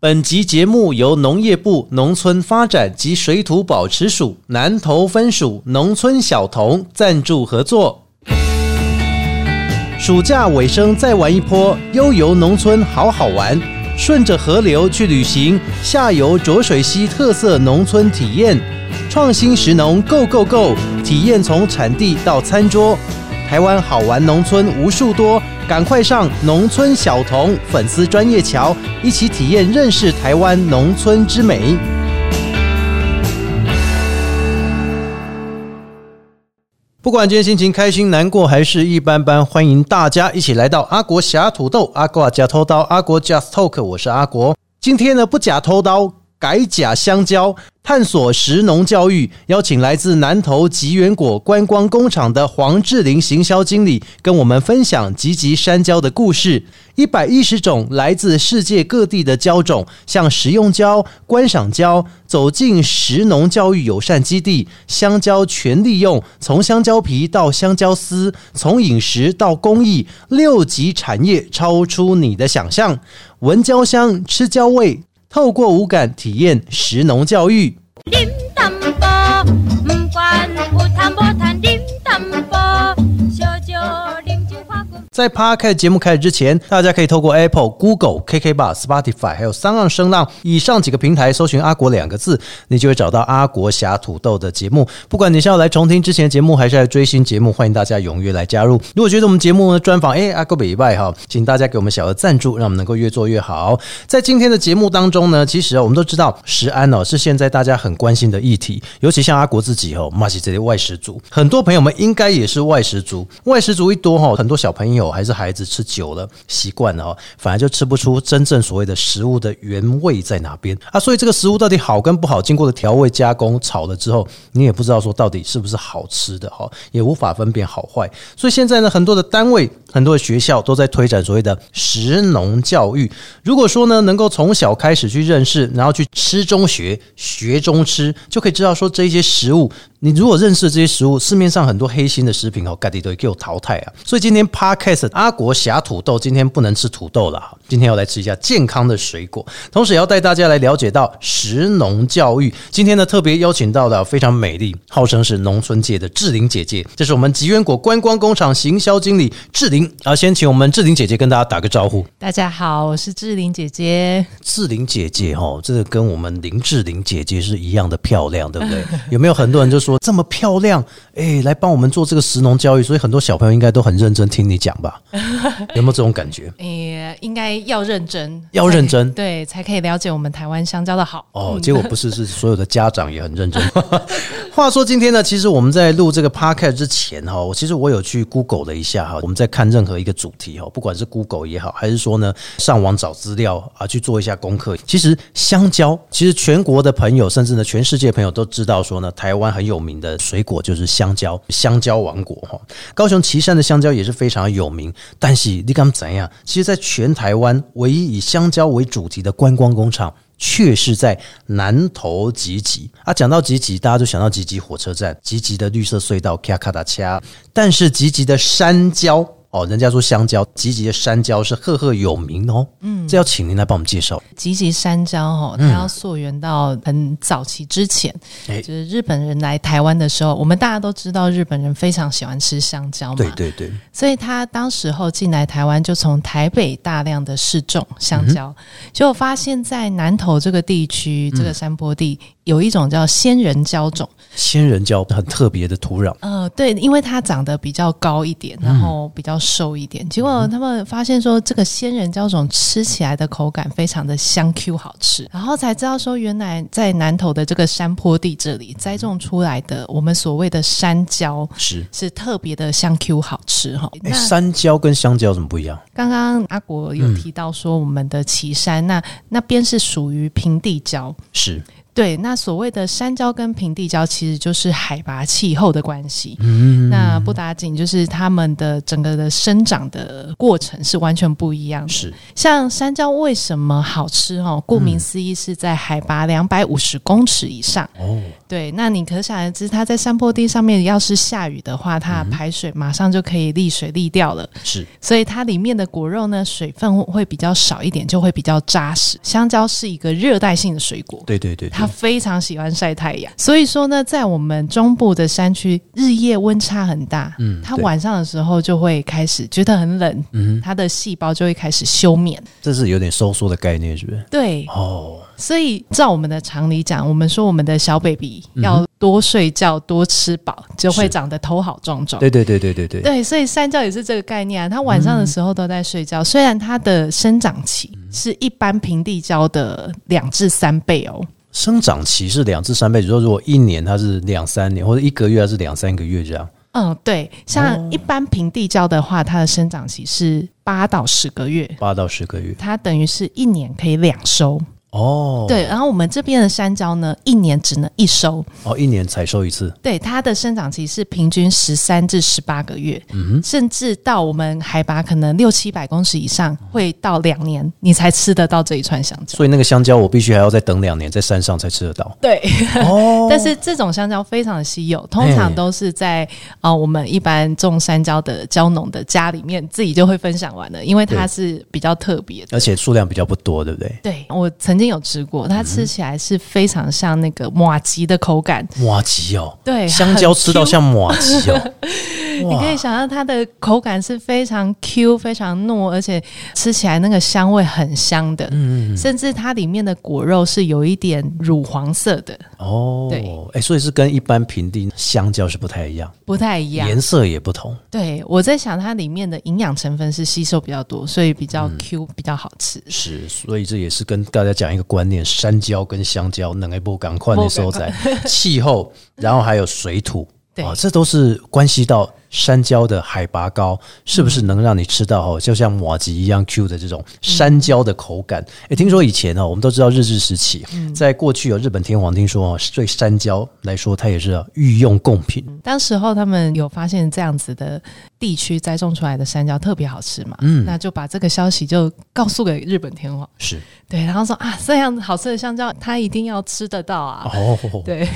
本集节目由农业部农村发展及水土保持署南投分署农村小童赞助合作。暑假尾声再玩一波，悠游农村好好玩。顺着河流去旅行，下游浊水溪特色农村体验，创新食农 Go Go Go，体验从产地到餐桌。台湾好玩农村无数多，赶快上农村小童粉丝专业桥，一起体验认识台湾农村之美。不管今天心情开心、难过还是一般般，欢迎大家一起来到阿国侠土豆、阿国假偷刀、阿国 Just Talk，我是阿国。今天呢，不假偷刀。改假香蕉，探索食农教育，邀请来自南投吉源果观光工厂的黄志玲行销经理，跟我们分享吉吉山椒的故事。一百一十种来自世界各地的椒种，像食用椒、观赏椒，走进食农教育友善基地，香蕉全利用，从香蕉皮到香蕉丝，从饮食到工艺，六级产业超出你的想象。闻椒香，吃椒味。透过五感体验食农教育。在 Park 节目开始之前，大家可以透过 Apple、Google、KK Bar、Spotify 还有三浪声浪以上几个平台搜寻“阿国”两个字，你就会找到阿国侠土豆的节目。不管你是要来重听之前的节目，还是来追新节目，欢迎大家踊跃来加入。如果觉得我们节目呢专访哎阿国北外哈，请大家给我们小额赞助，让我们能够越做越好。在今天的节目当中呢，其实啊我们都知道食安哦是现在大家很关心的议题，尤其像阿国自己哦，马西这些外食族，很多朋友们应该也是外食族。外食族一多哈，很多小朋友。还是孩子吃久了习惯了哦，反而就吃不出真正所谓的食物的原味在哪边啊！所以这个食物到底好跟不好，经过的调味加工炒了之后，你也不知道说到底是不是好吃的哈，也无法分辨好坏。所以现在呢，很多的单位、很多的学校都在推展所谓的食农教育。如果说呢，能够从小开始去认识，然后去吃中学、学中吃，就可以知道说这些食物。你如果认识这些食物，市面上很多黑心的食品哦，盖地都给我淘汰啊！所以今天 Podcast 阿国侠土豆今天不能吃土豆了，今天要来吃一下健康的水果，同时也要带大家来了解到食农教育。今天呢，特别邀请到了非常美丽，号称是农村界的志玲姐姐，这是我们吉源果观光工厂行销经理志玲。啊，先请我们志玲姐姐跟大家打个招呼。大家好，我是志玲姐姐。志玲姐姐哦，这个跟我们林志玲姐姐是一样的漂亮，对不对？有没有很多人就说？这么漂亮，哎，来帮我们做这个石农教育，所以很多小朋友应该都很认真听你讲吧？有没有这种感觉？哎，应该要认真，要认真，对，才可以了解我们台湾香蕉的好。哦，结果不是，是所有的家长也很认真。话说今天呢，其实我们在录这个 podcast 之前哈，我其实我有去 Google 了一下哈，我们在看任何一个主题哈，不管是 Google 也好，还是说呢上网找资料啊，去做一下功课。其实香蕉，其实全国的朋友，甚至呢全世界朋友都知道说呢，台湾很有。有名的水果就是香蕉，香蕉王国哈。高雄旗山的香蕉也是非常有名。但是你敢怎样？其实，在全台湾唯一以香蕉为主题的观光工厂，却是在南投集集啊。讲到集集，大家就想到集集火车站、集集的绿色隧道、卡卡达恰。但是集集的山椒。哦，人家说香蕉，吉吉的山椒是赫赫有名哦。嗯，这要请您来帮我们介绍。吉吉山椒哦，它要溯源到很早期之前，就是日本人来台湾的时候，我们大家都知道日本人非常喜欢吃香蕉嘛。对对对。所以他当时候进来台湾，就从台北大量的试种香蕉，结果发现，在南投这个地区，这个山坡地。有一种叫仙人蕉种，仙人蕉很特别的土壤。呃，对，因为它长得比较高一点，然后比较瘦一点。结果他们发现说，这个仙人椒种吃起来的口感非常的香 Q 好吃，然后才知道说，原来在南投的这个山坡地这里栽种出来的我们所谓的山椒是是特别的香 Q 好吃哈。那山椒跟香蕉怎么不一样？刚刚阿国有提到说，我们的岐山那那边是属于平地椒，是。对，那所谓的山椒跟平地椒，其实就是海拔气候的关系。嗯，那不打紧，就是它们的整个的生长的过程是完全不一样的。是，像山椒为什么好吃？哦，顾名思义，是在海拔两百五十公尺以上。哦，对，那你可想而知，它在山坡地上面，要是下雨的话，它排水马上就可以沥水沥掉了。是，所以它里面的果肉呢，水分会比较少一点，就会比较扎实。香蕉是一个热带性的水果，对对对，它非常喜欢晒太阳。所以说呢，在我们中部的山区，日夜温差很大，嗯，它晚上的时候就会开始觉得很冷，嗯，它的细胞就会开始休眠。这是有点收缩的概念，是不是？对，哦。所以照我们的常理讲，我们说我们的小 baby 要多睡觉、多吃饱，就会长得头好壮壮。对对对对对对。对，所以山教也是这个概念啊。它晚上的时候都在睡觉，虽然它的生长期是一般平地胶的两至三倍哦。生长期是两至三倍，就说如果一年它是两三年，或者一个月它是两三个月这样。嗯，对，像一般平地胶的话，它的生长期是八到十个月。八到十个月，它等于是一年可以两收。哦，对，然后我们这边的山椒呢，一年只能一收，哦，一年采收一次。对，它的生长期是平均十三至十八个月，嗯，甚至到我们海拔可能六七百公尺以上，会到两年，你才吃得到这一串香蕉。所以那个香蕉，我必须还要再等两年，在山上才吃得到。对，哦，但是这种香蕉非常的稀有，通常都是在啊，我们一般种山蕉的蕉农的家里面，自己就会分享完了，因为它是比较特别，而且数量比较不多，对不对？对我曾。曾经有吃过，它吃起来是非常像那个马吉的口感。马吉哦，对，香蕉吃到像马吉哦。你可以想象它的口感是非常 Q、非常糯，而且吃起来那个香味很香的。嗯，甚至它里面的果肉是有一点乳黄色的。哦，对，哎，所以是跟一般平地香蕉是不太一样，不太一样，颜色也不同。对，我在想它里面的营养成分是吸收比较多，所以比较 Q，比较好吃。是，所以这也是跟大家讲一个观念：山椒跟香蕉能一波赶快的收在气候，然后还有水土。啊，这都是关系到山椒的海拔高，是不是能让你吃到哦，就像马吉一样 Q 的这种山椒的口感？哎，听说以前呢，我们都知道日治时期，在过去有日本天皇听说哦，对山椒来说，它也是御用贡品。当时候他们有发现这样子的地区栽种出来的山椒特别好吃嘛？嗯，那就把这个消息就告诉给日本天皇，是对，然后说啊，这样好吃的香蕉，他一定要吃得到啊！哦，对，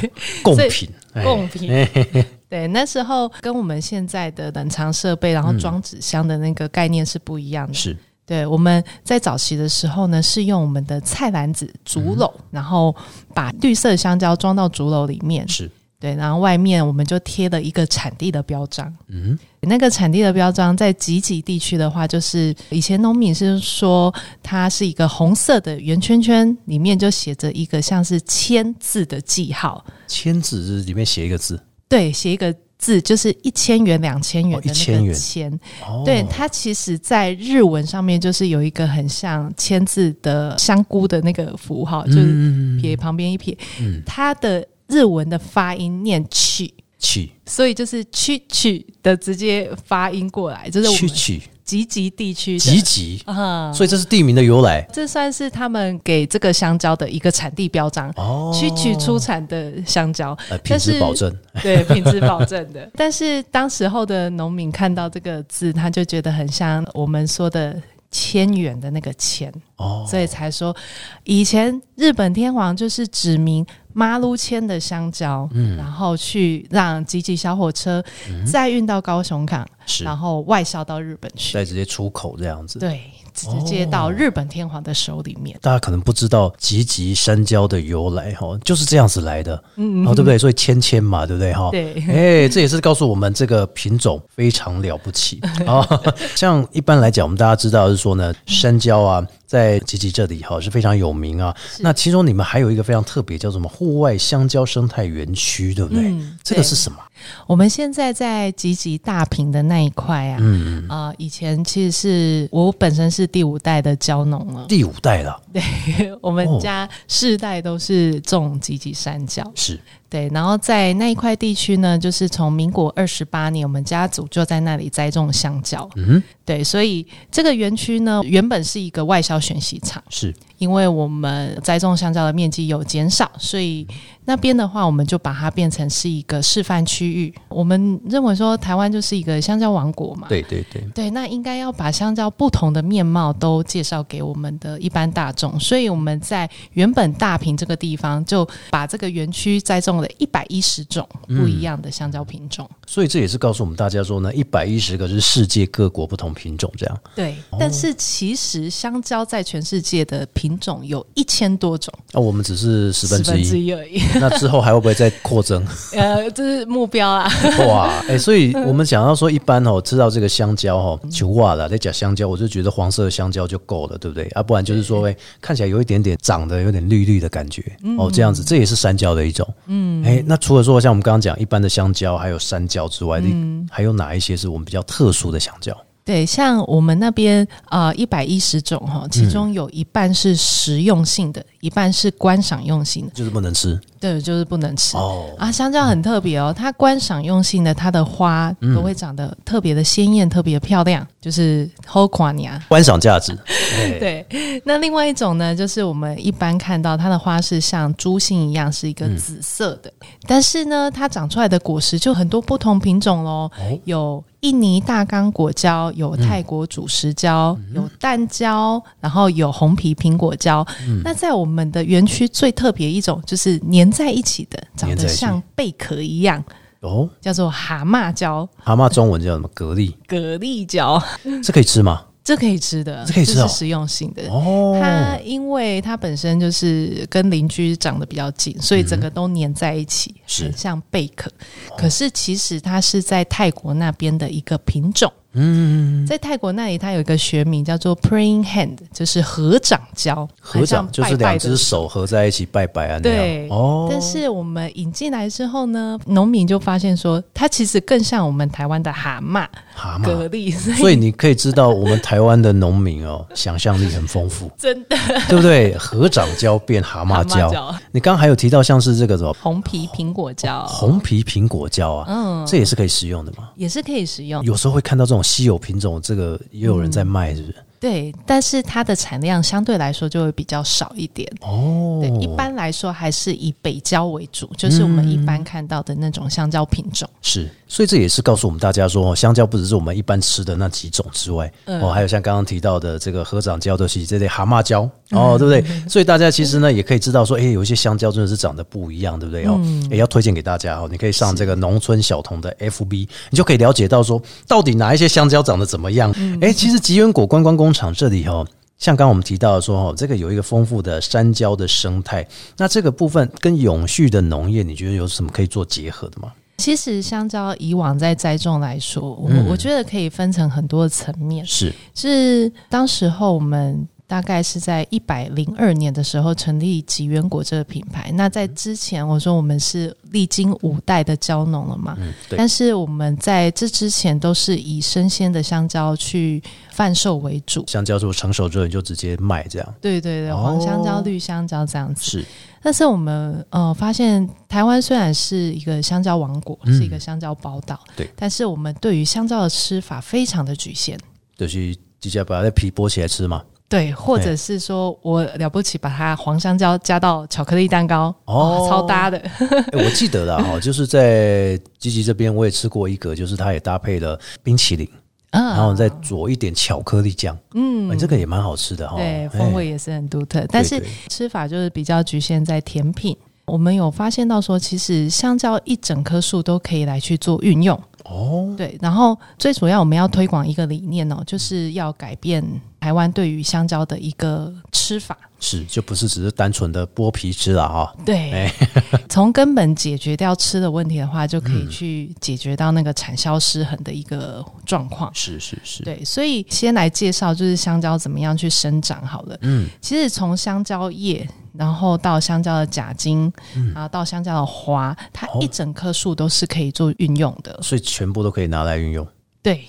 贡品。贡品，对，那时候跟我们现在的冷藏设备，然后装纸箱的那个概念是不一样的。是，对，我们在早期的时候呢，是用我们的菜篮子竹篓，然后把绿色香蕉装到竹篓里面。是。对，然后外面我们就贴了一个产地的标章。嗯，那个产地的标章在集集地区的话，就是以前农民是说它是一个红色的圆圈圈，里面就写着一个像是千字的记号。千字是里面写一个字，对，写一个字就是一千元、两千元的那个千。对，它其实在日文上面就是有一个很像签字的香菇的那个符号，就是撇旁边一撇，它的。日文的发音念去去，所以就是去去的直接发音过来，就是去去吉吉地区吉吉啊，所以这是地名的由来。这算是他们给这个香蕉的一个产地标章哦，去取出产的香蕉，品质保证，对品质保证的。但是当时候的农民看到这个字，他就觉得很像我们说的。千元的那个钱。哦，所以才说以前日本天皇就是指明马路签的香蕉，嗯，然后去让吉吉小火车再运到高雄港，是，然后外销到日本去，再直接出口这样子，对。直接到日本天皇的手里面。大家可能不知道吉吉山椒的由来哈，就是这样子来的，嗯，哦，对不对？所以千千嘛，对不对哈？对，哎，这也是告诉我们这个品种非常了不起啊。像一般来讲，我们大家知道是说呢，山椒啊，在吉吉这里哈是非常有名啊。那其中你们还有一个非常特别，叫什么户外香蕉生态园区，对不对？这个是什么？我们现在在集集大坪的那一块啊，嗯，啊、以前其实是我本身是第五代的蕉农了，第五代了，对 我们哦家世代都是种集集山椒，是对，然后在那一块地区呢，就是从民国二十八年，我们家族就在那里栽种香蕉，嗯，对，所以这个园区呢，原本是一个外销选习场。是因为我们栽种香蕉的面积有减少，所以那边的话，我们就把它变成是一个示范区域。我们认为说，台湾就是一个香蕉王国嘛，对对对，对，那应该要把香蕉不同的面貌都介绍给我们的一般大众。所以我们在原本大坪这个地方，就把这个园区栽种了一百一十种不一样的香蕉品种。所以这也是告诉我们大家说呢，一百一十个是世界各国不同品种这样。对，但是其实香蕉在全世界的品种有一千多种，那、我们只是十分之一，一而已。那之后还会不会再扩增？呃，这是目标啊。哇，哎、所以我们想要说，一般哦，吃到这个香蕉哦，球袜了在讲香蕉，我就觉得黄色的香蕉就够了，对不对？啊，不然就是说，哎、看起来有一点点长得有点绿绿的感觉，哦，这样子，这也是山蕉的一种。嗯，哎、那除了说像我们刚刚讲一般的香蕉，还有山蕉之外，嗯、还有哪一些是我们比较特殊的香蕉？对，像我们那边啊，一百一十种哈，其中有一半是实用性的，一半是观赏用性的。就是不能吃。对，就是不能吃。哦，啊，香蕉很特别哦，它观赏用性的，它的花嗯。都会长得特别的鲜艳、特别漂亮，就是后垮尼啊。观赏价值。哎对，那另外一种呢，就是我们一般看到它的花是像珠心一样，是一个紫色的，但是呢，它长出来的果实就很多不同品种喽，哦。有印尼大刚果胶，有泰国主食胶，有蛋胶，然后有红皮苹果胶。那在我们的园区最特别一种，就是粘在一起的，长得像贝壳一样，哦，叫做蛤蟆胶、蛤蟆中文叫什么？蛤蜊，蛤蜊胶，这可以吃吗？这可以吃的，这可以吃哦是实用性的。哦，它因为它本身就是跟邻居长得比较近，所以整个都粘在一起，是很像贝壳。可是其实它是在泰国那边的一个品种。嗯，在泰国那里，它有一个学名叫做 praying hand，就是合掌胶，合掌就是两只手合在一起拜拜啊，那对样哦。但是我们引进来之后呢，农民就发现说，它其实更像我们台湾的蛤蟆、蛤蟆，蛤蜊，所以你可以知道我们台湾的农民哦，想象力很丰富，真的。对不对？合掌胶变蛤蟆蛤蕉蟆，蕉、你刚刚还有提到像是这个什么？红皮苹果胶，红皮苹果胶啊，嗯，这也是可以食用的吗。也是可以食用。有时候会看到这种稀有品种，这个也有人在卖，是不是？对，但是它的产量相对来说就会比较少一点。哦，对，一般来说还是以北蕉为主，就是我们一般看到的那种香蕉品种。是，所以这也是告诉我们大家说，哦香蕉不只是我们一般吃的那几种之外，嗯哦，还有像刚刚提到的这个合掌蕉的是这类蛤蟆蕉，嗯哦，对不对？所以大家其实呢也可以知道说，哎，有一些香蕉真的是长得不一样，对不对？哦，嗯也要推荐给大家哦，你可以上这个农村小童的 FB，你就可以了解到说，到底哪一些香蕉长得怎么样。嗯哎，其实吉源果观光工厂这里哦。像刚刚我们提到的说，哦，这个有一个丰富的山椒的生态，那这个部分跟永续的农业，你觉得有什么可以做结合的吗？其实香蕉以往在栽种来说，我、嗯我觉得可以分成很多层面。是，是当时候我们大概是在一百零二年的时候成立吉源果这个品牌。那在之前，我说我们是历经五代的蕉农了嘛，嗯，但是我们在这之前都是以生鲜的香蕉去贩售为主。香蕉树成熟之后你就直接卖这样，对对对，哦黄香蕉、绿香蕉这样子。是但是我们呃发现，台湾虽然是一个香蕉王国，嗯是一个香蕉宝岛，对，但是我们对于香蕉的吃法非常的局限。就是直接把它的皮剥起来吃嘛。对，或者是说我了不起，把它黄香蕉加到巧克力蛋糕，哦哦，超搭的。哎，我记得了哈，就是在吉吉这边我也吃过一个，就是它也搭配了冰淇淋，嗯然后再佐一点巧克力酱，嗯哎，这个也蛮好吃的哈。对，哎风味也是很独特，但是吃法就是比较局限在甜品。我们有发现到说，其实香蕉一整棵树都可以来去做运用。哦，对，然后最主要我们要推广一个理念哦，就是要改变台湾对于香蕉的一个吃法。是就不是只是单纯的剥皮吃了哈。对哎，从根本解决掉吃的问题的话，就可嗯以去解决到那个产销失衡的一个状况。是是是，对，所以先来介绍就是香蕉怎么样去生长好了。嗯，其实从香蕉叶然后到香蕉的假茎，然后到香蕉的花，它一整棵树都是可以做运用的。所以全部都可以拿来运用。对。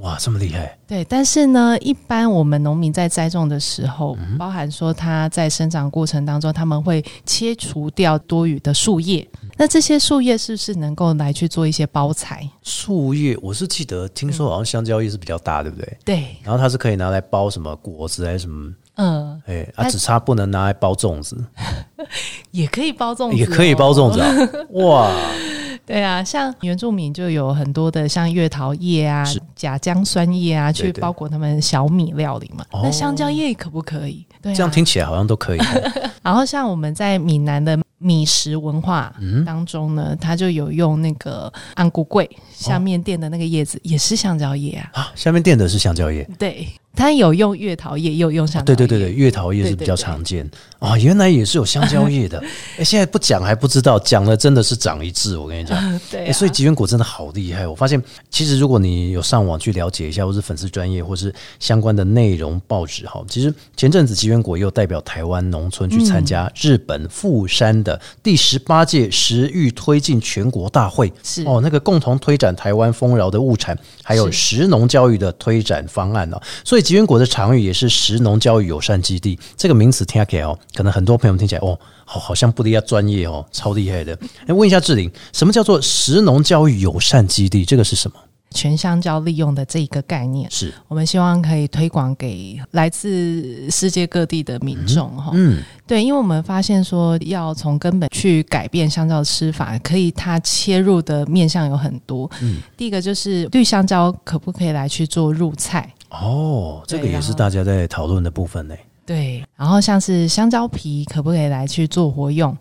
哇，这么厉害！对，但是呢，一般我们农民在栽种的时候，包含说它在生长过程当中，他们会切除掉多余的树叶。那这些树叶是不是能够来去做一些包材？树叶，我是记得听说好像香蕉叶是比较大，对不对？对。然后它是可以拿来包什么果子还是什么？嗯，哎，啊，只差不能拿来包粽子，也可以包粽子，也可以包粽子啊！哇。对啊，像原住民就有很多的像月桃叶啊、甲姜酸叶啊，去包裹他们小米料理嘛。那香蕉叶可不可以？对，这样听起来好像都可以。然后像我们在闽南的米食文化当中呢，它就有用那个安菇桂下面垫的那个叶子，也是香蕉叶啊。啊，下面垫的是香蕉叶。对。它有用月桃叶，有用香蕉。对对对对，月桃叶是比较常见啊。原来也是有香蕉叶的。哎，现在不讲还不知道，讲了真的是长一智。我跟你讲，对。所以吉源果真的好厉害。我发现，其实如果你有上网去了解一下，或是粉丝专业，或是相关的内容报纸哈，其实前阵子吉源果又代表台湾农村去参加日本富山的第十八届食育推进全国大会。是哦，那个共同推展台湾丰饶的物产，还有食农教育的推展方案呢。所以。吉源国的场域也是食农教育友善基地，这个名词听起来哦，可能很多朋友听起来哦，好好像不一样专业哦，超厉害的。哎，问一下志玲，什么叫做食农教育友善基地？这个是什么？全香蕉利用的这一个概念，是我们希望可以推广给来自世界各地的民众哈。嗯，对，因为我们发现说要从根本去改变香蕉的吃法，可以它切入的面向有很多。嗯，第一个就是绿香蕉可不可以来去做入菜？哦，这个也是大家在讨论的部分呢。对，然后像是香蕉皮可不可以来去做活用？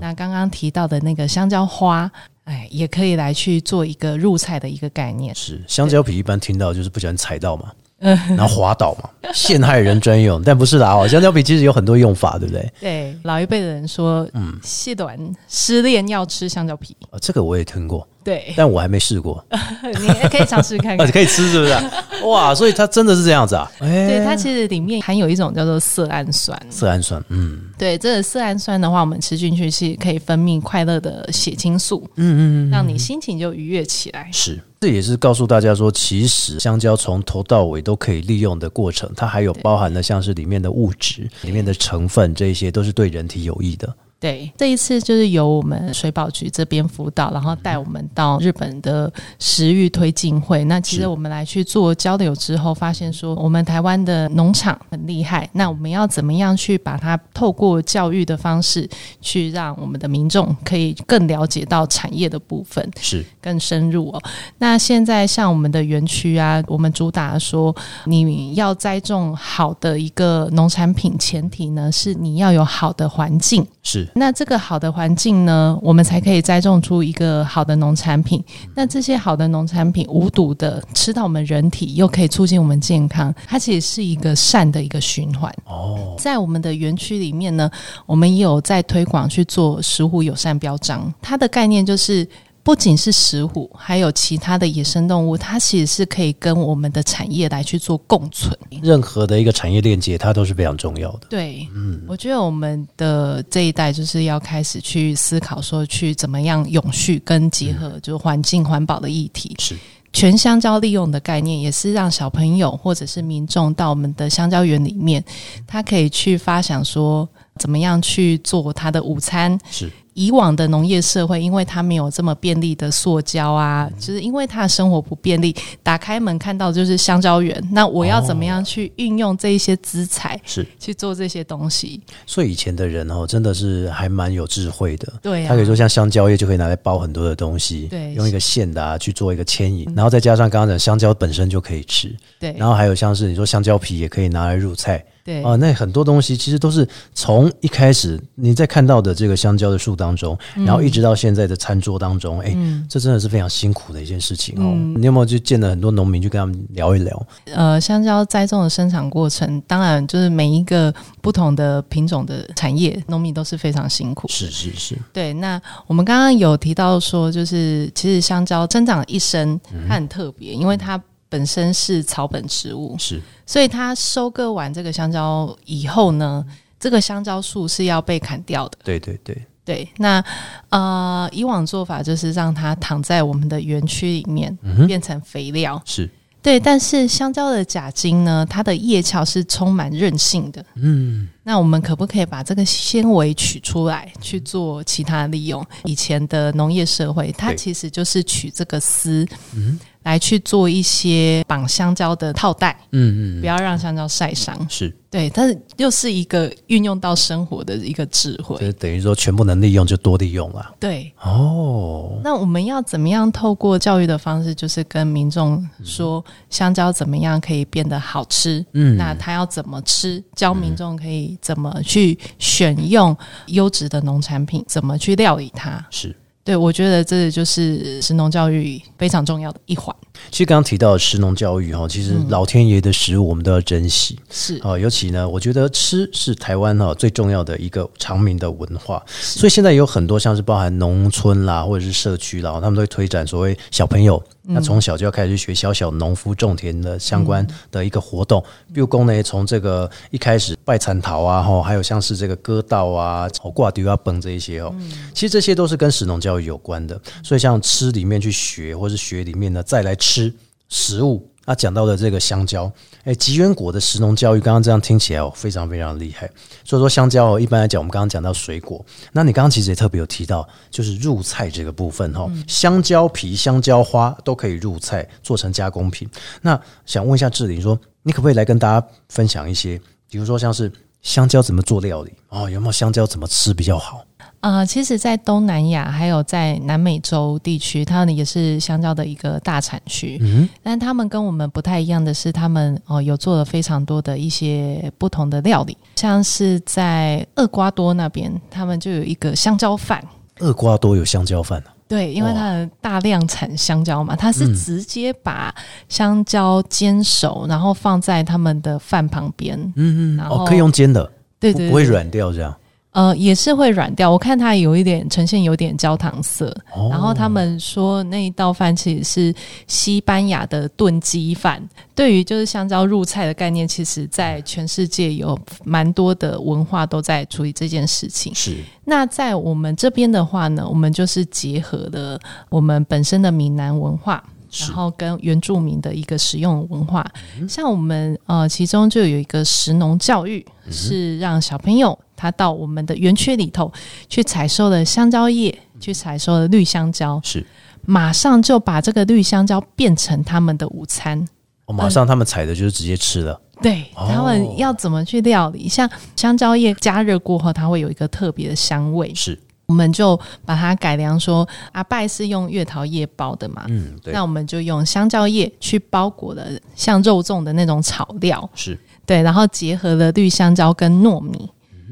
那刚刚提到的那个香蕉花。哎，也可以来去做一个入菜的一个概念。是香蕉皮一般听到就是不喜欢踩到嘛，然后滑倒嘛，陷害人专用。但不是的哦，香蕉皮其实有很多用法，对不对？对，老一辈的人说，嗯，细短失恋要吃香蕉皮。这个我也听过。对，但我还没试过。你可以尝试看 看，可以吃是不是？哇，所以它真的是这样子啊？对，它其实里面含有一种叫做色氨酸。色氨酸，嗯，对，这个色氨酸的话，我们吃进去是可以分泌快乐的血清素，嗯嗯，让你心情就愉悦起来。是，这也是告诉大家说，其实香蕉从头到尾都可以利用的过程，它还有包含了像是里面的物质、里面的成分，这些都是对人体有益的。对，这一次就是由我们水保局这边辅导，然后带我们到日本的食育推进会。那其实我们来去做交流之后，发现说我们台湾的农场很厉害。那我们要怎么样去把它透过教育的方式，去让我们的民众可以更了解到产业的部分，是更深入哦。那现在像我们的园区啊，我们主打说你要栽种好的一个农产品，前提呢是你要有好的环境，是。那这个好的环境呢，我们才可以栽种出一个好的农产品。那这些好的农产品无毒的，吃到我们人体又可以促进我们健康，它其实是一个善的一个循环。哦，在我们的园区里面呢，我们也有在推广去做食物友善标章，它的概念就是。不仅是石虎，还有其他的野生动物，它其实是可以跟我们的产业来去做共存。任何的一个产业链接，它都是非常重要的。对，嗯，我觉得我们的这一代就是要开始去思考，说去怎么样永续跟结合，就是环境环保的议题。是全香蕉利用的概念，也是让小朋友或者是民众到我们的香蕉园里面，他可以去发想说，怎么样去做他的午餐。是。以往的农业社会，因为它没有这么便利的塑胶啊，就是因为他的生活不便利，打开门看到就是香蕉园。那我要怎么样去运用这一些资材，是去做这些东西？所以以前的人哦，真的是还蛮有智慧的。对，他可以说像香蕉叶就可以拿来包很多的东西，对，用一个线的啊去做一个牵引，然后再加上刚刚讲香蕉本身就可以吃，对，然后还有像是你说香蕉皮也可以拿来入菜。对啊，那很多东西其实都是从一开始你在看到的这个香蕉的树当中，然后一直到现在的餐桌当中，哎，这真的是非常辛苦的一件事情哦。你有没有就见了很多农民，去跟他们聊一聊？呃，香蕉栽种的生产过程，当然就是每一个不同的品种的产业，农民都是非常辛苦。是是是，对。那我们刚刚有提到说，就是其实香蕉生长一生，它很特别，因为它。本身是草本植物，是，所以它收割完这个香蕉以后呢，这个香蕉树是要被砍掉的。对对对，对，那呃，以往做法就是让它躺在我们的园区里面，变成肥料。是对，但是香蕉的假茎呢，它的叶鞘是充满韧性的。嗯，那我们可不可以把这个纤维取出来去做其他利用？以前的农业社会，它其实就是取这个丝，嗯来去做一些绑香蕉的套袋，嗯嗯，不要让香蕉晒伤。是，对，但是又是一个运用到生活的一个智就慧。是等于说全部能利用就多利用了。对，哦，那我们要怎么样透过教育的方式，就是跟民众说香蕉怎么样可以变得好吃？嗯那它要怎么吃？教民众可以怎么去选用优质的农产品，怎么去料理它？是。对我觉得这就是食农教育非常重要的一环。其实刚刚提到的食农教育哈，其实老天爷的食物我们都要珍惜。是啊，尤其呢，我觉得吃是台湾哈最重要的一个长民的文化，所以现在有很多像是包含农村啦，或者是社区啦，他们都会推展所谓小朋友，那从小就要开始去学小小农夫种田的相关的一个活动，比如讲呢，从这个一开始拜蚕桃啊，吼，还有像是这个割稻啊、哦挂丢啊、崩这一些哦，其实这些都是跟食农教育有关的，所以像吃里面去学，或是学里面呢再来吃食物。啊，讲到的这个香蕉，哎，吉源果的食农教育，刚刚这样听起来哦，非常非常厉害。所以说香蕉哦，一般来讲，我们刚刚讲到水果，那你刚刚其实也特别有提到，就是入菜这个部分哈、哦，香蕉皮、香蕉花都可以入菜，做成加工品。那想问一下志玲说，你可不可以来跟大家分享一些，比如说像是香蕉怎么做料理哦，有没有香蕉怎么吃比较好？呃，其实，在东南亚还有在南美洲地区，他们也是香蕉的一个大产区。嗯，但他们跟我们不太一样的是，他们哦、有做了非常多的一些不同的料理，像是在厄瓜多那边，他们就有一个香蕉饭。厄瓜多有香蕉饭啊？对，因为它的大量产香蕉嘛，它是直接把香蕉煎熟，然后放在他们的饭旁边。嗯嗯，然后哦，可以用煎的，对对不会软掉这样。呃，也是会软掉。我看它有一点呈现有点焦糖色，哦然后他们说那一道饭其实是西班牙的炖鸡饭。对于就是香蕉入菜的概念，其实在全世界有蛮多的文化都在处理这件事情。是那在我们这边的话呢，我们就是结合了我们本身的闽南文化。然后跟原住民的一个使用文化，像我们呃，其中就有一个食农教育，是让小朋友他到我们的园区里头去采收了香蕉叶，去采收了绿香蕉，是，马上就把这个绿香蕉变成他们的午餐。哦，马上他们采的就是直接吃了。对哦。他们要怎么去料理？像香蕉叶加热过后，它会有一个特别的香味。是，我们就把它改良说，阿拜是用月桃叶包的嘛，嗯，对那，我们就用香蕉叶去包裹了像肉粽的那种草料，是对，然后结合了绿香蕉跟糯米，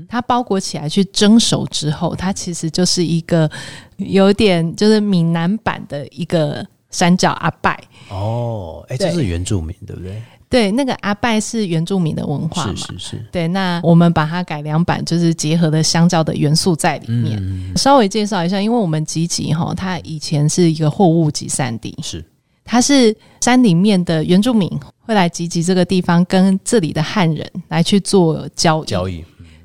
它包裹起来去蒸熟之后，它其实就是一个有点就是闽南版的一个三角阿拜。哦，哎，这是原住民对不对？对，那个阿拜是原住民的文化嘛，是是是，对，那我们把它改良版，就是结合了香蕉的元素在里面。嗯，稍微介绍一下，因为我们集集哈，它以前是一个货物集散地，是。它是山里面的原住民会来集集这个地方，跟这里的汉人来去做交易。交易，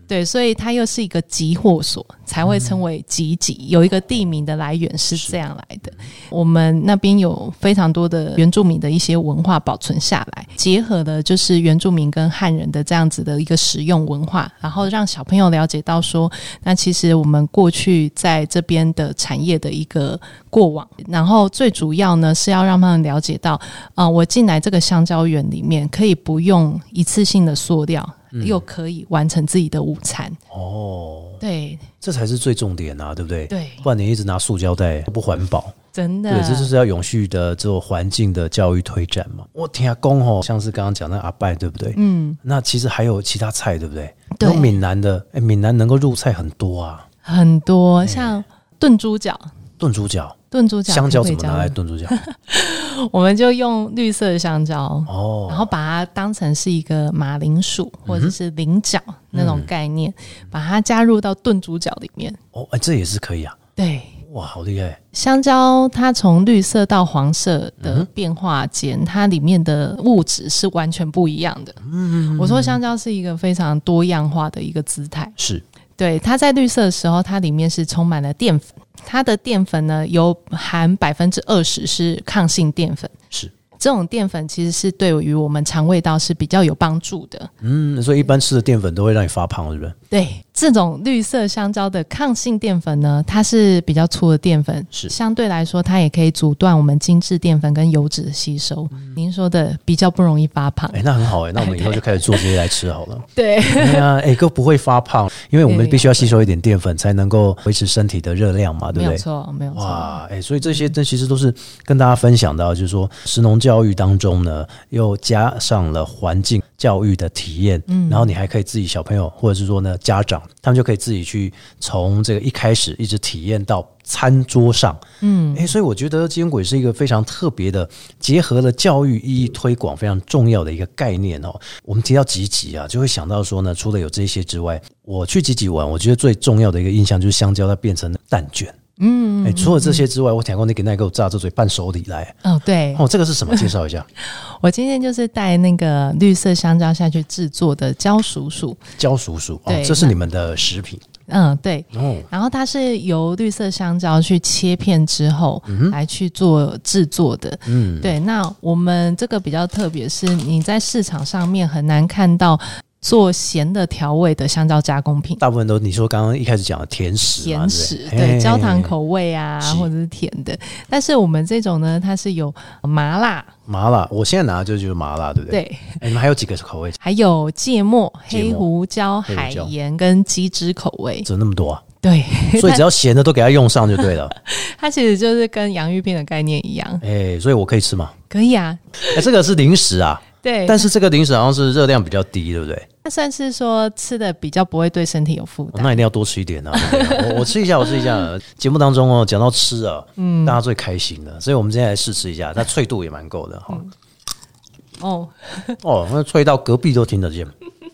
对，所以它又是一个集货所，才会称为集集。有一个地名的来源是这样来的。我们那边有非常多的原住民的一些文化保存下来，结合了就是原住民跟汉人的这样子的一个使用文化，然后让小朋友了解到说，那其实我们过去在这边的产业的一个过往，然后最主要呢是要让他们了解到，啊、我进来这个香蕉园里面可以不用一次性的塑料。又可以完成自己的午餐，哦，对。这才是最重点啊，对不对？对，不然你一直拿塑胶袋都不环保，真的，对，这就是要永续的这种环境的教育推展嘛。我听下公哦，像是刚刚讲的阿拜，对不对？嗯，那其实还有其他菜，对不对？对。有闽南的，哎，闽南能够入菜很多啊，很多像炖猪脚。炖猪脚，炖猪脚，香蕉怎么拿来炖猪脚？我们就用绿色的香蕉，哦，然后把它当成是一个马铃薯或者是菱角那种概念，把它加入到炖猪脚里面。哦，哎，这也是可以啊。对，哇，好厉害！香蕉它从绿色到黄色的变化间，它里面的物质是完全不一样的。嗯，我说香蕉是一个非常多样化的一个姿态。是对，它在绿色的时候，它里面是充满了淀粉，它的淀粉呢有含百分之二十是抗性淀粉。是。这种淀粉其实是对于我们肠胃道是比较有帮助的。嗯，所以一般吃的淀粉都会让你发胖，是不是？对，这种绿色香蕉的抗性淀粉呢，它是比较粗的淀粉，是相对来说，它也可以阻断我们精致淀粉跟油脂的吸收。您说的比较不容易发胖，哎，那很好哎，那我们 以后就开始做这些来吃好了。对，哎呀，哎，哥不会发胖，因为我们必须要吸收一点淀粉，才能够维持身体的热量嘛，对不对？没有错，没有错。哇，哎，所以这些这其实都是跟大家分享到，就是说，食农教育当中呢。呃，又加上了环境教育的体验，嗯，然后你还可以自己小朋友，或者是说呢家长，他们就可以自己去从这个一开始一直体验到餐桌上，嗯，诶，所以我觉得基因轨是一个非常特别的，结合了教育意义推广非常重要的一个概念哦。我们提到吉吉啊，就会想到说呢，除了有这些之外，我去吉吉玩，我觉得最重要的一个印象就是香蕉它变成蛋卷。嗯，哎，除了这些之外，我讲过你给那个炸这嘴伴手礼来。哦，对，哦，这个是什么？介绍一下。我今天就是带那个绿色香蕉下去制作的焦薯薯。焦薯薯，哦，这是你们的食品。嗯，对。哦，然后它是由绿色香蕉去切片之后来去做制作的。嗯，对。那我们这个比较特别，是你在市场上面很难看到。做咸的调味的香蕉加工品，大部分都你说刚刚一开始讲的甜食，甜食对焦糖口味啊，或者是甜的。但是我们这种呢，它是有麻辣，麻辣。我现在拿的就就是麻辣，对不对？对。你们还有几个口味？还有芥末、黑胡椒、海盐跟鸡汁口味，怎么那么多啊？对，所以 只要咸的都给它用上就对了。它其实就是跟洋芋片的概念一样。哎，所以我可以吃吗？可以啊。哎，这个是零食啊。对，但是这个零食好像是热量比较低，对不对？那算是说吃的比较不会对身体有负担。那一定要多吃一点啊！我我吃一下，我吃一下。节目当中哦，讲到吃啊，嗯，大家最开心的，所以我们今天来试吃一下，它脆度也蛮够的哈。哦 哦，那脆到隔壁都听得见，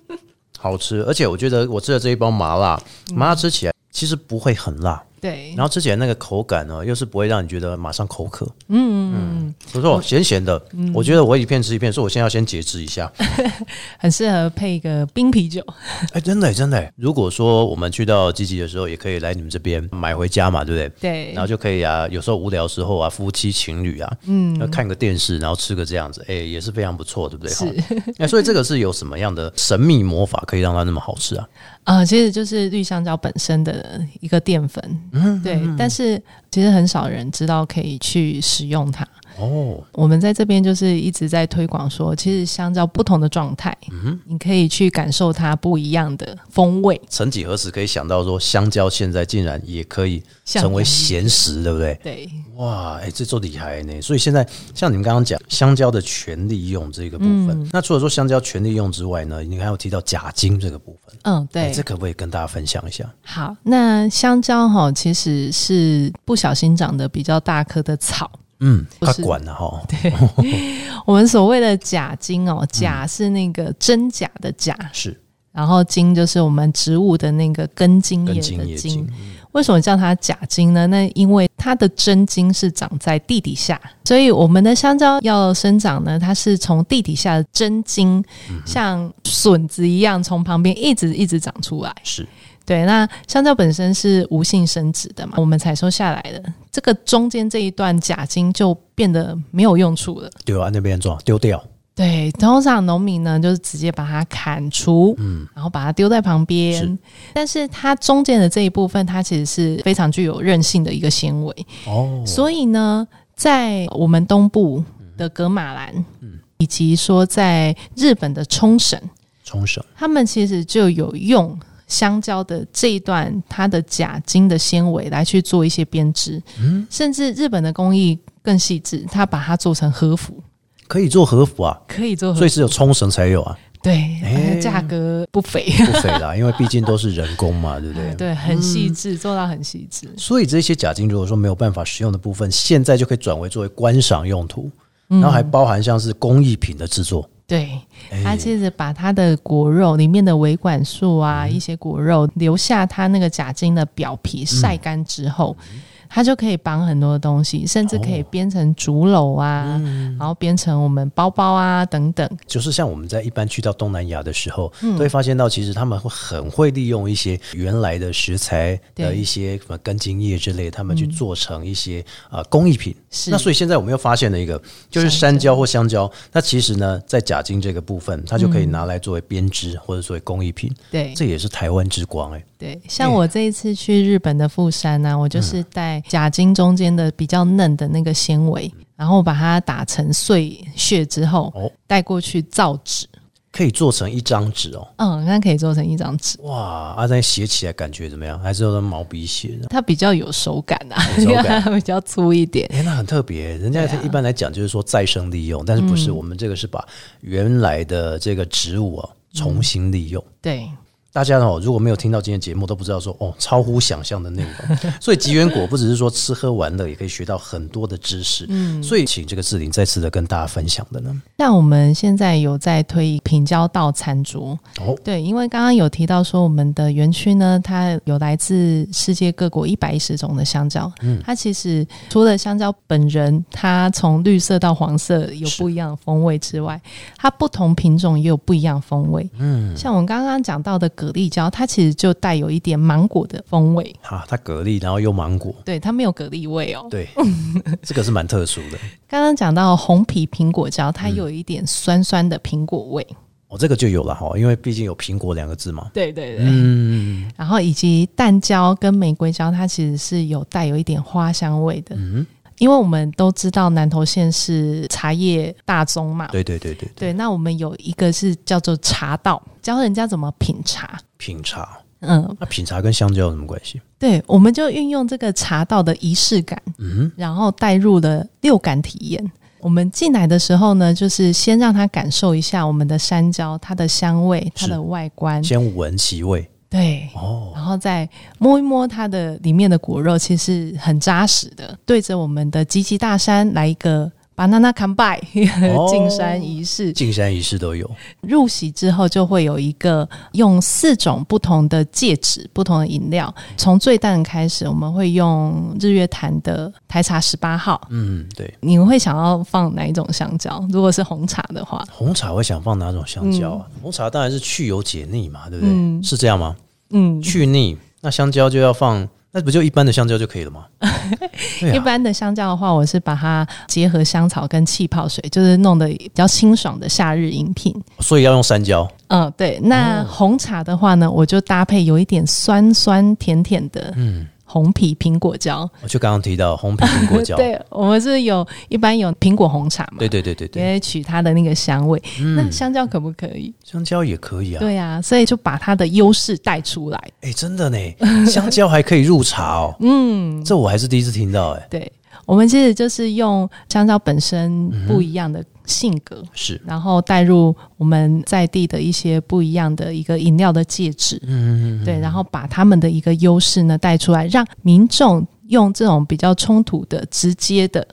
好吃。而且我觉得我吃的这一包麻辣，麻辣吃起来其实不会很辣。对，然后吃起来那个口感呢，又是不会让你觉得马上口渴。嗯嗯，不错，咸咸的。我觉得我一片吃一片，所以我现在要先节制一下。很适合配一个冰啤酒。哎，真的真的。如果说我们去到积极的时候，也可以来你们这边买回家嘛，对不对？对。然后就可以啊，有时候无聊时候啊，夫妻情侣啊，嗯，要看个电视，然后吃个这样子，哎，也是非常不错，对不对？是。那，所以这个是有什么样的神秘魔法，可以让它那么好吃啊？啊，其实就是绿香蕉本身的一个淀粉，嗯，对，但是其实很少人知道可以去使用它。哦，我们在这边就是一直在推广说，其实香蕉不同的状态，嗯，你可以去感受它不一样的风味。曾几何时可以想到说，香蕉现在竟然也可以成为咸食，对不对？对，哇，哎，这做厉害呢。所以现在像你们刚刚讲香蕉的全利用这个部分，那除了说香蕉全利用之外呢，你还有提到假精这个部分。嗯，对，这可不可以跟大家分享一下？好，那香蕉哈其实是不小心长得比较大颗的草。嗯，他管了哈。对，我们所谓的假金哦，假是那个真假的假，是。然后金就是我们植物的那个根茎叶的茎。为什么叫它假茎呢？那因为它的真茎是长在地底下，所以我们的香蕉要生长呢，它是从地底下的真茎，像笋子一样，从旁边一直一直长出来。是。对，那香蕉本身是无性生殖的嘛，我们采收下来的这个中间这一段假茎就变得没有用处了，丢啊那边做丢掉。对，通常农民呢就是直接把它砍除，嗯，然后把它丢在旁边。但是它中间的这一部分，它其实是非常具有韧性的一个纤维哦。所以呢，在我们东部的格马兰，嗯，以及说在日本的冲绳，冲绳，他们其实就有用。香蕉的这一段，它的假筋的纤维来去做一些编织，嗯，甚至日本的工艺更细致，它把它做成和服，可以做和服啊，可以做，所以只有冲绳才有啊，对，价格不菲，不菲啦，因为毕竟都是人工嘛，对不对？对，很细致，做到很细致。所以这些假金如果说没有办法使用的部分，现在就可以转为作为观赏用途，然后还包含像是工艺品的制作。对，他接着把它的果肉里面的维管束啊，一些果肉留下它那个假茎的表皮晒干之后，它就可以绑很多的东西，甚至可以编成竹篓啊，然后编成我们包包啊等等。就是像我们在一般去到东南亚的时候，都会发现到，其实他们会很会利用一些原来的食材的一些什么根茎叶之类，他们去做成一些呃工艺品。是。那所以现在我们又发现了一个，就是山椒。或香蕉，那其实呢在甲金这个部分，它就可以拿来作为编织或者作为工艺品。对。这也是台湾之光哎、对，像我这一次去日本的富山呢、我就是带甲胄中间的比较嫩的那个纤维，然后把它打成碎屑之后哦，带过去造纸。可以做成一张纸哦。嗯，那可以做成一张纸，哇，阿、啊、在写起来感觉怎么样？还是用毛笔写的？它比较有手感啊，有手感 比较粗一点。哎、那很特别。人家一般来讲就是说再生利用，但是不是、我们这个是把原来的这个植物啊重新利用。对，大家哦，如果没有听到今天节目，都不知道说哦，超乎想象的内容。所以吉源果不只是说吃喝玩乐，也可以学到很多的知识。嗯，所以请这个志玲再次的跟大家分享的呢。像我们现在有在推平交道餐桌，哦，对，因为刚刚有提到说我们的园区呢，它有来自世界各国一百一十种的香蕉。嗯，它其实除了香蕉本人，它从绿色到黄色有不一样的风味之外，它不同品种也有不一样的风味。嗯，像我们刚刚讲到的蛤蜊胶，它其实就带有一点芒果的风味。哈、它蛤蜊，然后又芒果，对，它没有蛤蜊味哦。对，这个是蛮特殊的。刚刚讲到红皮苹果胶，它有一点酸酸的苹果味。哦，这个就有了哈，因为毕竟有苹果两个字嘛。对对对。嗯，然后以及蛋椒跟玫瑰椒，它其实是有带有一点花香味的。嗯，因为我们都知道南投县是茶叶大宗嘛，对对对对，对。那我们有一个是叫做茶道，教人家怎么品茶。品茶，嗯，那品茶跟香蕉有什么关系？对，我们就运用这个茶道的仪式感，嗯，然后带入了六感体验。我们进来的时候呢，就是先让他感受一下我们的山椒，它的香味，它的外观，先闻其味对，哦，然后再摸一摸它的里面的果肉，其实很扎实的。对着我们的吉吉大山来一个 banana c o m b i 哦 进山仪式。进山仪式都有。入席之后就会有一个用四种不同的戒指、不同的饮料。从最淡开始，我们会用日月潭的台茶十八号。嗯，对，你们会想要放哪一种香蕉？如果是红茶的话，红茶会想放哪种香蕉啊？红茶当然是去油解腻嘛，对不对？嗯是这样吗？嗯，去腻，那香蕉就要放，那不就一般的香蕉就可以了吗？啊，一般的香蕉的话，我是把它结合香草跟气泡水，就是弄得比较清爽的夏日饮品。所以要用山椒。嗯，对。那红茶的话呢，我就搭配有一点酸酸甜甜的，嗯，红皮苹果胶。我就刚刚提到红皮苹果胶，对，我们是有一般有苹果红茶嘛，对对对对因对，为取它的那个香味。那嗯，香蕉可不可以？香蕉也可以啊。对啊，所以就把它的优势带出来。哎，真的呢，香蕉还可以入茶哦，嗯，这我还是第一次听到，哎，对，我们其实就是用香蕉本身不一样的性格，是，然后带入我们在地的一些不一样的一个饮料的介质，嗯嗯，对，然后把他们的一个优势呢带出来，让民众用这种比较冲突的、直接的。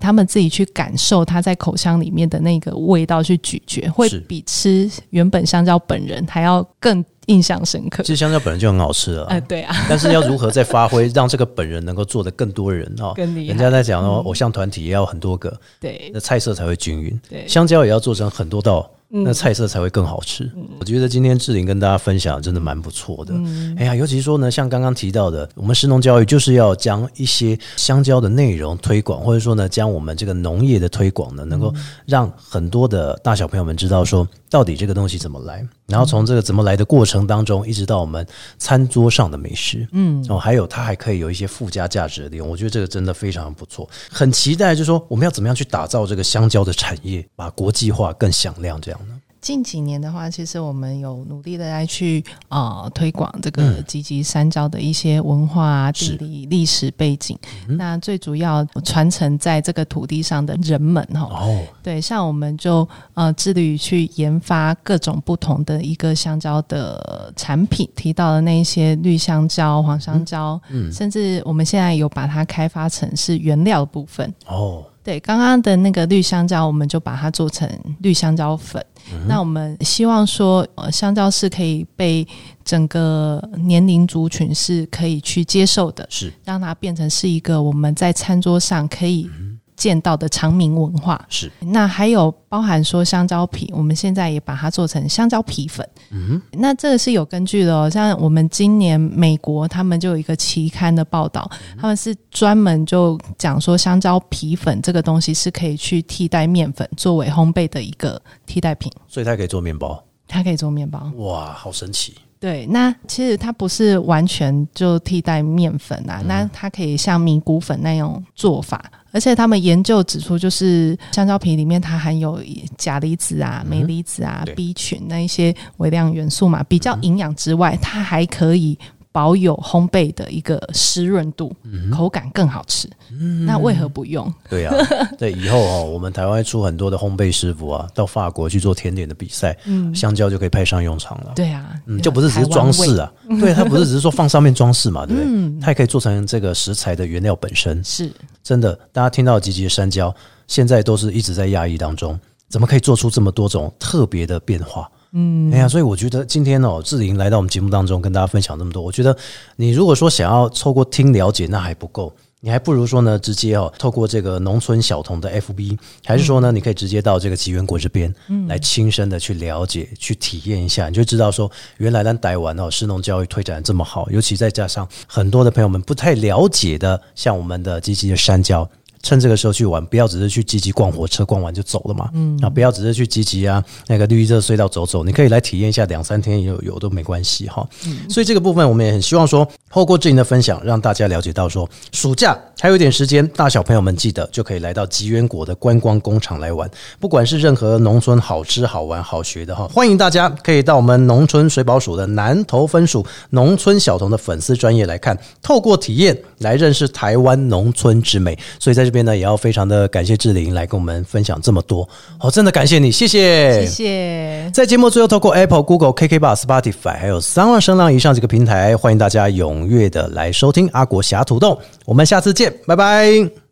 他们自己去感受它在口腔里面的那个味道，去咀嚼，会比吃原本香蕉本人还要更印象深刻其。实香蕉本来就很好吃了呃，，对啊，但是要如何再发挥，让这个本人能够做的更多人哦。更厉害。人家在讲哦，偶像团体也要很多个，对那菜色才会均匀。对，香蕉也要做成很多道，嗯那菜色才会更好吃。我觉得今天志玲跟大家分享真的蛮不错的。嗯哎呀，尤其说呢，像刚刚提到的，我们食农教育就是要将一些香蕉的内容推广，或者说呢，将我们这个农业的推广呢，能够嗯让很多的大小朋友们知道说，到底这个东西怎么来，然后从这个怎么来的过程当中，一直到我们餐桌上的美食。嗯，哦，还有它还可以有一些附加价值的利用，我觉得这个真的非常不错，很期待，就是说我们要怎么样去打造这个香蕉的产业，把国际化更响亮，这样呢？近几年的话，其实我们有努力的来去呃推广这个嗯。吉吉山椒的一些文化、啊、地理、历史背景。嗯那最主要传承在这个土地上的人们哈，哦，对，像我们就呃致力于去研发各种不同的一个香蕉的产品，提到的那一些绿香蕉、黄香蕉，嗯，甚至我们现在有把它开发成是原料的部分。哦，对，刚刚的那个绿香蕉，我们就把它做成绿香蕉粉。那我们希望说，呃，香蕉是可以被整个年龄族群是可以去接受的，是让它变成是一个我们在餐桌上可以。见到的长明文化是，那还有包含说香蕉皮，我们现在也把它做成香蕉皮粉。嗯，那这个是有根据的哦。像我们今年美国他们就有一个期刊的报道，他们是专门就讲说香蕉皮粉这个东西是可以去替代面粉作为烘焙的一个替代品，所以它可以做面包，它可以做面包。哇，好神奇！对，那其实它不是完全就替代面粉啊，那它可以像米谷粉那种做法。而且他们研究指出，就是香蕉皮里面它含有钾离子啊、镁离子啊、B 群那一些微量元素嘛，比较营养之外，它还可以。保有烘焙的一个湿润度，口感更好吃。那为何不用？对呀，对以后哦，我们台湾出很多的烘焙师傅啊，到法国去做甜点的比赛，香蕉就可以派上用场了。对啊，嗯，就不是只是装饰啊，对，它不是只是说放上面装饰嘛，对不对？它也可以做成这个食材的原料本身。是真的，大家听到吉吉的山椒，现在都是一直在压抑当中，怎么可以做出这么多种特别的变化？嗯，哎呀，所以我觉得今天哦，志玲来到我们节目当中跟大家分享这么多，我觉得你如果说想要透过听了解，那还不够，你还不如说呢，直接哦，透过这个农村小童的 FB，还是说呢，你可以直接到这个吉源国这边，嗯，来亲身的去了解、去体验一下，你就知道说，原来咱台湾哦，市农教育推展这么好，尤其再加上很多的朋友们不太了解的，像我们的积极的山椒。趁这个时候去玩，不要只是去积极逛火车，逛完就走了嘛。嗯，啊，不要只是去积极啊，那个绿色隧道走走，你可以来体验一下，两三天有有都没关系哈。嗯，所以这个部分我们也很希望说，透过志颖的分享，让大家了解到说，暑假还有一点时间，大小朋友们记得就可以来到吉源国的观光工厂来玩。不管是任何农村好吃好玩好学的哈，欢迎大家可以到我们农村水保署的南投分署农村小童的粉丝专业来看，透过体验来认识台湾农村之美。所以在这。边呢也要非常的感谢志玲来跟我们分享这么多，好，真的感谢你，谢谢，谢谢。在节目最后，透过 Apple、Google、KK Bar、Spotify 还有三万声浪以上几个平台，欢迎大家踊跃的来收听阿国侠土豆，我们下次见，拜拜。